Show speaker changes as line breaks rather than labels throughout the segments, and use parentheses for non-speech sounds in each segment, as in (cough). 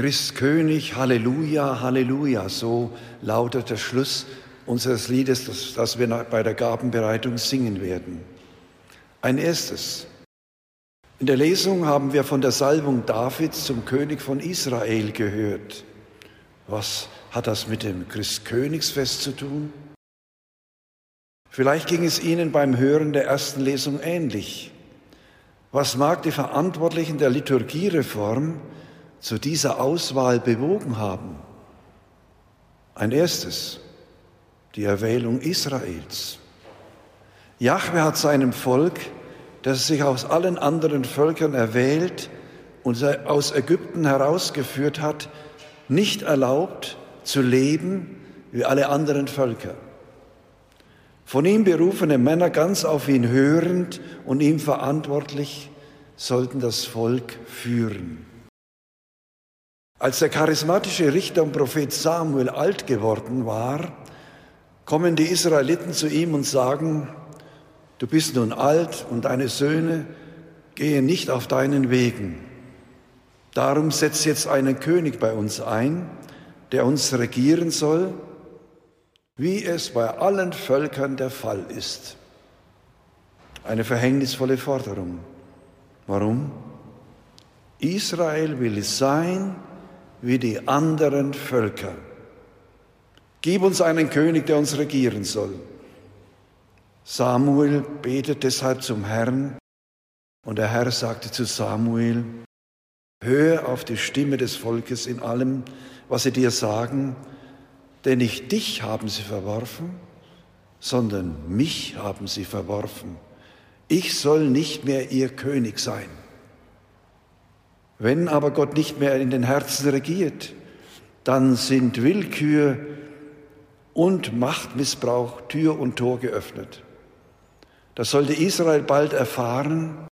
Christ König, Halleluja, Halleluja. So lautet der Schluss unseres Liedes, das, das wir bei der Gabenbereitung singen werden. Ein erstes. In der Lesung haben wir von der Salbung Davids zum König von Israel gehört. Was hat das mit dem Christkönigsfest zu tun? Vielleicht ging es Ihnen beim Hören der ersten Lesung ähnlich. Was mag die Verantwortlichen der Liturgiereform zu dieser Auswahl bewogen haben? Ein erstes, die Erwählung Israels. Jahwe hat seinem Volk, das sich aus allen anderen Völkern erwählt und aus Ägypten herausgeführt hat, nicht erlaubt zu leben wie alle anderen Völker. Von ihm berufene Männer ganz auf ihn hörend und ihm verantwortlich sollten das Volk führen. Als der charismatische Richter und Prophet Samuel alt geworden war, kommen die Israeliten zu ihm und sagen, du bist nun alt und deine Söhne gehen nicht auf deinen Wegen. Darum setzt jetzt einen König bei uns ein, der uns regieren soll, wie es bei allen Völkern der Fall ist. Eine verhängnisvolle Forderung. Warum? Israel will sein, wie die anderen Völker. Gib uns einen König, der uns regieren soll. Samuel betet deshalb zum Herrn und der Herr sagte zu Samuel, hör auf die Stimme des Volkes in allem, was sie dir sagen, denn nicht dich haben sie verworfen, sondern mich haben sie verworfen. Ich soll nicht mehr ihr König sein. Wenn aber Gott nicht mehr in den Herzen regiert, dann sind Willkür und Machtmissbrauch Tür und Tor geöffnet. Das sollte Israel bald erfahren,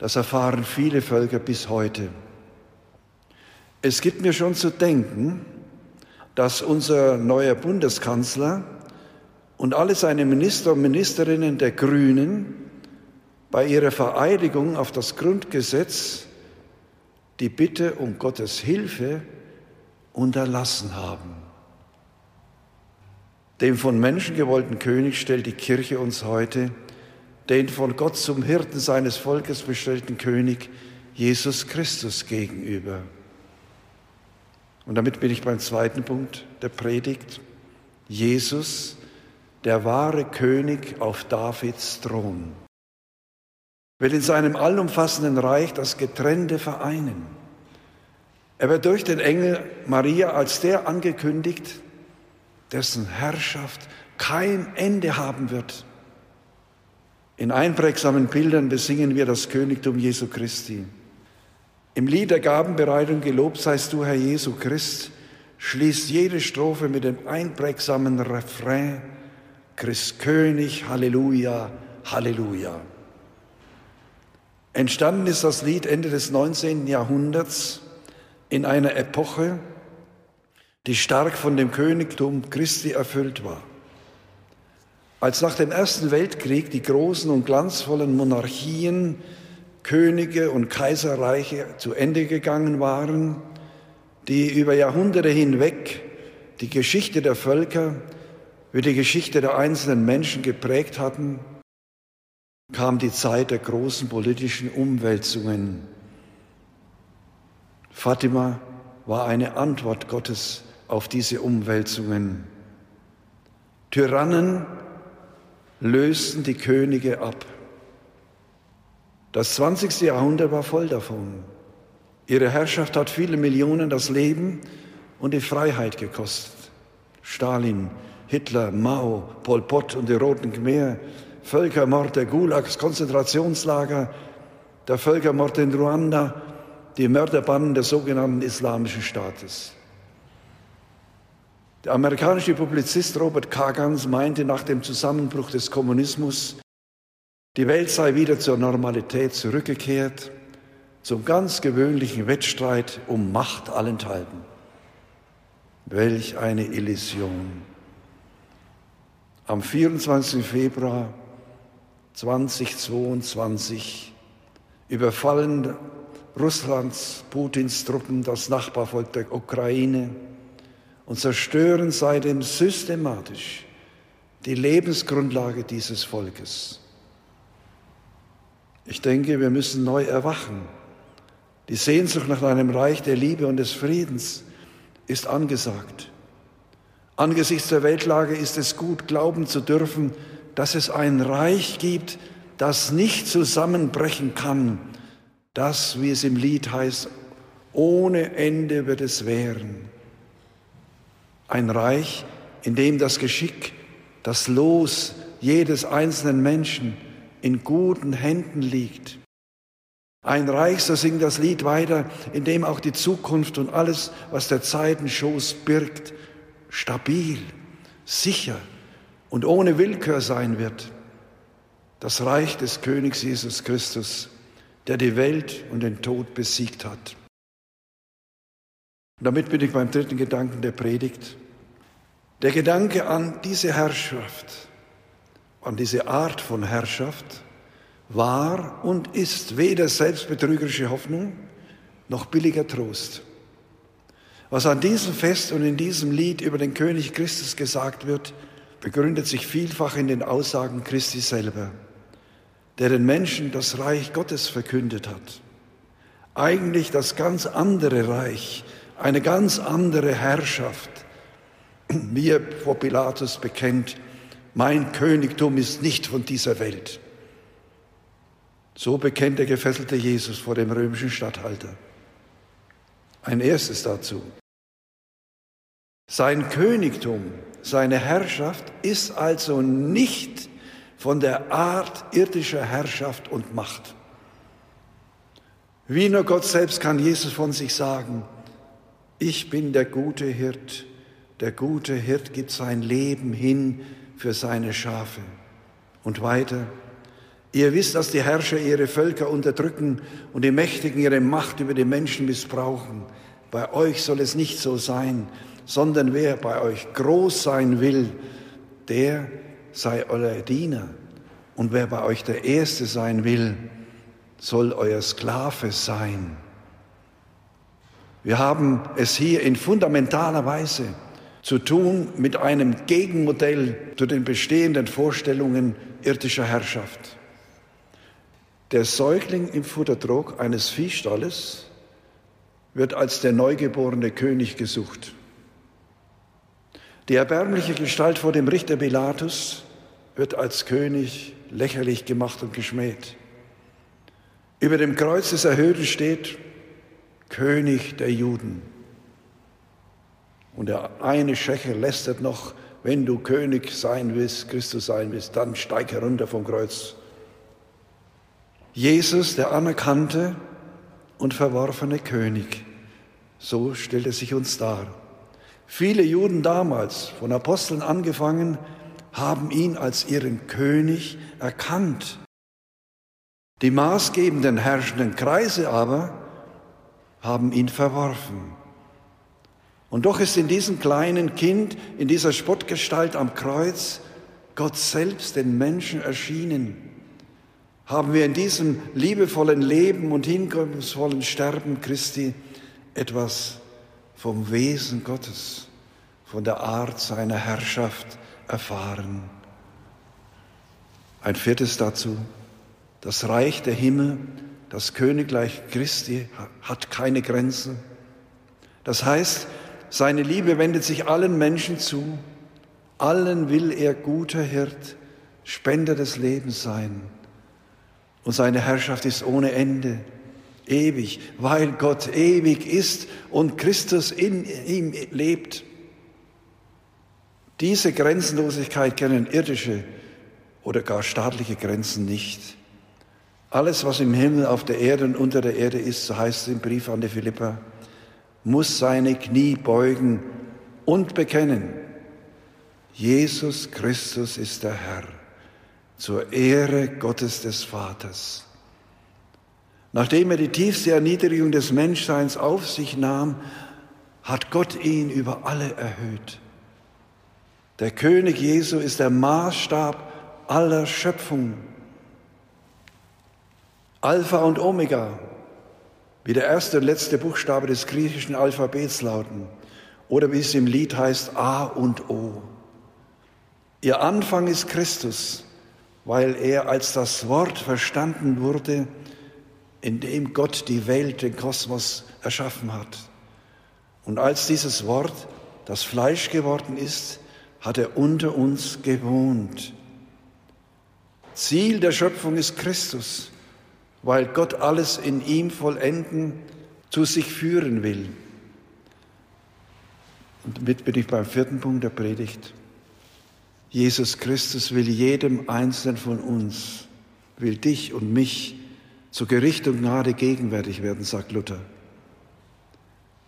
das erfahren viele Völker bis heute. Es gibt mir schon zu denken, dass unser neuer Bundeskanzler und alle seine Minister und Ministerinnen der Grünen bei ihrer Vereidigung auf das Grundgesetz die Bitte um Gottes Hilfe unterlassen haben. Dem von Menschen gewollten König stellt die Kirche uns heute den von Gott zum Hirten seines Volkes bestellten König Jesus Christus gegenüber. Und damit bin ich beim zweiten Punkt der Predigt. Jesus, der wahre König auf Davids Thron will in seinem allumfassenden Reich das Getrennte vereinen. Er wird durch den Engel Maria als der angekündigt, dessen Herrschaft kein Ende haben wird. In einprägsamen Bildern besingen wir das Königtum Jesu Christi. Im Lied der Gabenbereitung Gelobt seist du, Herr Jesu Christ, schließt jede Strophe mit dem einprägsamen Refrain Christ König, Halleluja, Halleluja. Entstanden ist das Lied Ende des 19. Jahrhunderts in einer Epoche, die stark von dem Königtum Christi erfüllt war. Als nach dem Ersten Weltkrieg die großen und glanzvollen Monarchien, Könige und Kaiserreiche zu Ende gegangen waren, die über Jahrhunderte hinweg die Geschichte der Völker wie die Geschichte der einzelnen Menschen geprägt hatten, kam die Zeit der großen politischen Umwälzungen. Fatima war eine Antwort Gottes auf diese Umwälzungen. Tyrannen lösten die Könige ab. Das 20. Jahrhundert war voll davon. Ihre Herrschaft hat viele Millionen das Leben und die Freiheit gekostet. Stalin, Hitler, Mao, Pol Pot und die Roten Khmer Völkermord der Gulags, Konzentrationslager, der Völkermord in Ruanda, die Mörderbannen des sogenannten Islamischen Staates. Der amerikanische Publizist Robert Kagans meinte nach dem Zusammenbruch des Kommunismus, die Welt sei wieder zur Normalität zurückgekehrt, zum ganz gewöhnlichen Wettstreit um Macht allenthalben. Welch eine Illusion. Am 24. Februar 2022 überfallen Russlands, Putins Truppen das Nachbarvolk der Ukraine und zerstören seitdem systematisch die Lebensgrundlage dieses Volkes. Ich denke, wir müssen neu erwachen. Die Sehnsucht nach einem Reich der Liebe und des Friedens ist angesagt. Angesichts der Weltlage ist es gut, glauben zu dürfen, dass es ein Reich gibt, das nicht zusammenbrechen kann, das, wie es im Lied heißt, ohne Ende wird es währen. Ein Reich, in dem das Geschick, das Los jedes einzelnen Menschen in guten Händen liegt. Ein Reich, so singt das Lied weiter, in dem auch die Zukunft und alles, was der Zeiten Schoß birgt, stabil, sicher und ohne Willkür sein wird. Das Reich des Königs Jesus Christus, der die Welt und den Tod besiegt hat. Und damit bin ich beim dritten Gedanken der Predigt. Der Gedanke an diese Herrschaft, an diese Art von Herrschaft, war und ist weder selbstbetrügerische Hoffnung noch billiger Trost. Was an diesem Fest und in diesem Lied über den König Christus gesagt wird, begründet sich vielfach in den Aussagen Christi selber der den Menschen das Reich Gottes verkündet hat. Eigentlich das ganz andere Reich, eine ganz andere Herrschaft. (clears throat) Er vor Pilatus bekennt, mein Königtum ist nicht von dieser Welt. So bekennt der gefesselte Jesus vor dem römischen Statthalter. Ein erstes dazu. Sein Königtum, seine Herrschaft ist also nicht von der Art irdischer Herrschaft und Macht. Wie nur Gott selbst kann Jesus von sich sagen, ich bin der gute Hirt. Der gute Hirt gibt sein Leben hin für seine Schafe. Und weiter, ihr wisst, dass die Herrscher ihre Völker unterdrücken und die Mächtigen ihre Macht über die Menschen missbrauchen. Bei euch soll es nicht so sein, sondern wer bei euch groß sein will, der sei euer Diener. Und wer bei euch der Erste sein will, soll euer Sklave sein. Wir haben es hier in fundamentaler Weise zu tun mit einem Gegenmodell zu den bestehenden Vorstellungen irdischer Herrschaft. Der Säugling im Futtertrog eines Viehstalles wird als der neugeborene König gesucht. Die erbärmliche Gestalt vor dem Richter Pilatus wird als König lächerlich gemacht und geschmäht. Über dem Kreuz des Erhöhten steht König der Juden. Und der eine Schächer lästert noch, wenn du König sein willst, Christus sein willst, dann steig herunter vom Kreuz. Jesus, der anerkannte und verworfene König, so stellt er sich uns dar. Viele Juden damals, von Aposteln angefangen, haben ihn als ihren König erkannt. Die maßgebenden herrschenden Kreise aber haben ihn verworfen. Und doch ist in diesem kleinen Kind, in dieser Spottgestalt am Kreuz, Gott selbst den Menschen erschienen. Haben wir in diesem liebevollen Leben und hingebungsvollen Sterben Christi etwas vom Wesen Gottes, von der Art seiner Herrschaft erfahren. Ein viertes dazu, das Reich der Himmel, das Königreich Christi hat keine Grenzen. Das heißt, seine Liebe wendet sich allen Menschen zu, allen will er guter Hirt, Spender des Lebens sein. Und seine Herrschaft ist ohne Ende ewig, weil Gott ewig ist und Christus in ihm lebt. Diese Grenzenlosigkeit kennen irdische oder gar staatliche Grenzen nicht. Alles, was im Himmel, auf der Erde und unter der Erde ist, so heißt es im Brief an die Philippa, muss seine Knie beugen und bekennen, Jesus Christus ist der Herr, zur Ehre Gottes des Vaters. Nachdem er die tiefste Erniedrigung des Menschseins auf sich nahm, hat Gott ihn über alle erhöht. Der König Jesu ist der Maßstab aller Schöpfung. Alpha und Omega, wie der erste und letzte Buchstabe des griechischen Alphabets lauten oder wie es im Lied heißt A und O. Ihr Anfang ist Christus, weil er als das Wort verstanden wurde, in dem Gott die Welt, den Kosmos erschaffen hat. Und als dieses Wort das Fleisch geworden ist, hat er unter uns gewohnt. Ziel der Schöpfung ist Christus, weil Gott alles in ihm vollenden, zu sich führen will. Und damit bin ich beim vierten Punkt der Predigt. Jesus Christus will jedem Einzelnen von uns, will dich und mich zu Gericht und Gnade gegenwärtig werden, sagt Luther.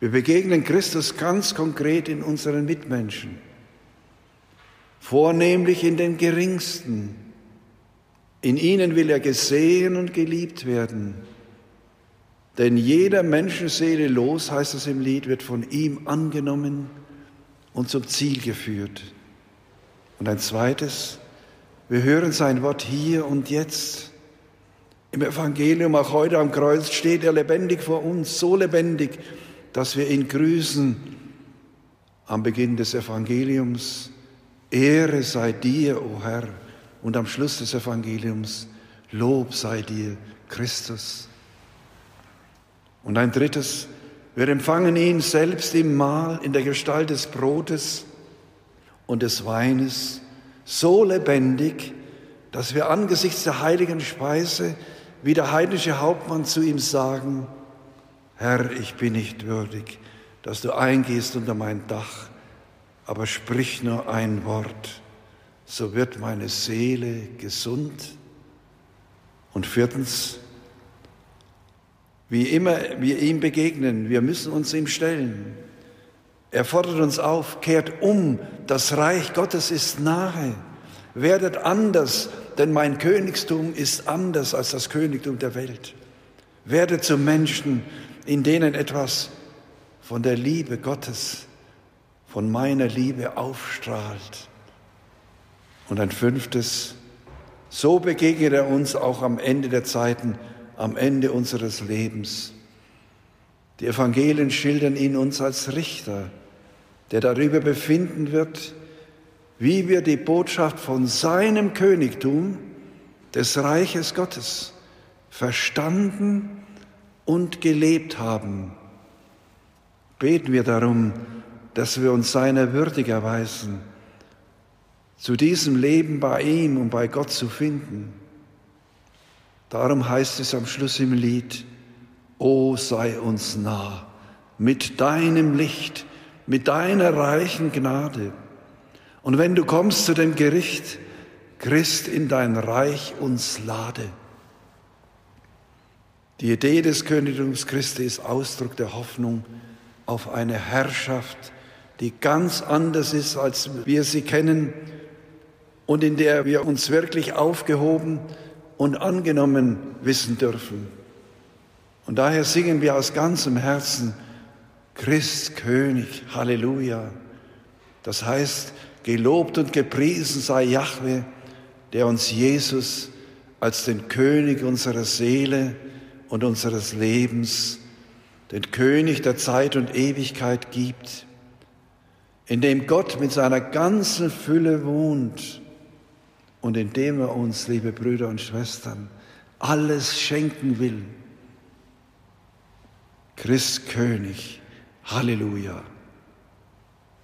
Wir begegnen Christus ganz konkret in unseren Mitmenschen, vornehmlich in den Geringsten. In ihnen will er gesehen und geliebt werden. Denn jeder Menschenseele los, heißt es im Lied, wird von ihm angenommen und zum Ziel geführt. Und ein zweites, wir hören sein Wort hier und jetzt. Im Evangelium, auch heute am Kreuz, steht er lebendig vor uns, so lebendig, dass wir ihn grüßen am Beginn des Evangeliums. Ehre sei dir, o oh Herr, und am Schluss des Evangeliums, Lob sei dir, Christus. Und ein drittes, wir empfangen ihn selbst im Mahl in der Gestalt des Brotes und des Weines so lebendig, dass wir angesichts der heiligen Speise wie der heidnische Hauptmann zu ihm sagen, Herr, ich bin nicht würdig, dass du eingehst unter mein Dach, aber sprich nur ein Wort, so wird meine Seele gesund. Und viertens, wie immer wir ihm begegnen, wir müssen uns ihm stellen. Er fordert uns auf, kehrt um, das Reich Gottes ist nahe. Werdet anders, denn mein Königstum ist anders als das Königtum der Welt. Werdet zu Menschen, in denen etwas von der Liebe Gottes, von meiner Liebe aufstrahlt. Und ein fünftes, so begegnet er uns auch am Ende der Zeiten, am Ende unseres Lebens. Die Evangelien schildern ihn uns als Richter, der darüber befinden wird, wie wir die Botschaft von seinem Königtum, des Reiches Gottes, verstanden und gelebt haben. Beten wir darum, dass wir uns seiner würdig erweisen, zu diesem Leben bei ihm und bei Gott zu finden. Darum heißt es am Schluss im Lied, O sei uns nah mit deinem Licht, mit deiner reichen Gnade. Und wenn du kommst zu dem Gericht, Christ in dein Reich uns lade. Die Idee des Königtums Christi ist Ausdruck der Hoffnung auf eine Herrschaft, die ganz anders ist, als wir sie kennen und in der wir uns wirklich aufgehoben und angenommen wissen dürfen. Und daher singen wir aus ganzem Herzen Christ König, Halleluja. Das heißt, gelobt und gepriesen sei Jahwe, der uns Jesus als den König unserer Seele, und unseres Lebens, den König der Zeit und Ewigkeit gibt, in dem Gott mit seiner ganzen Fülle wohnt und in dem er uns, liebe Brüder und Schwestern, alles schenken will. Christ König, Halleluja.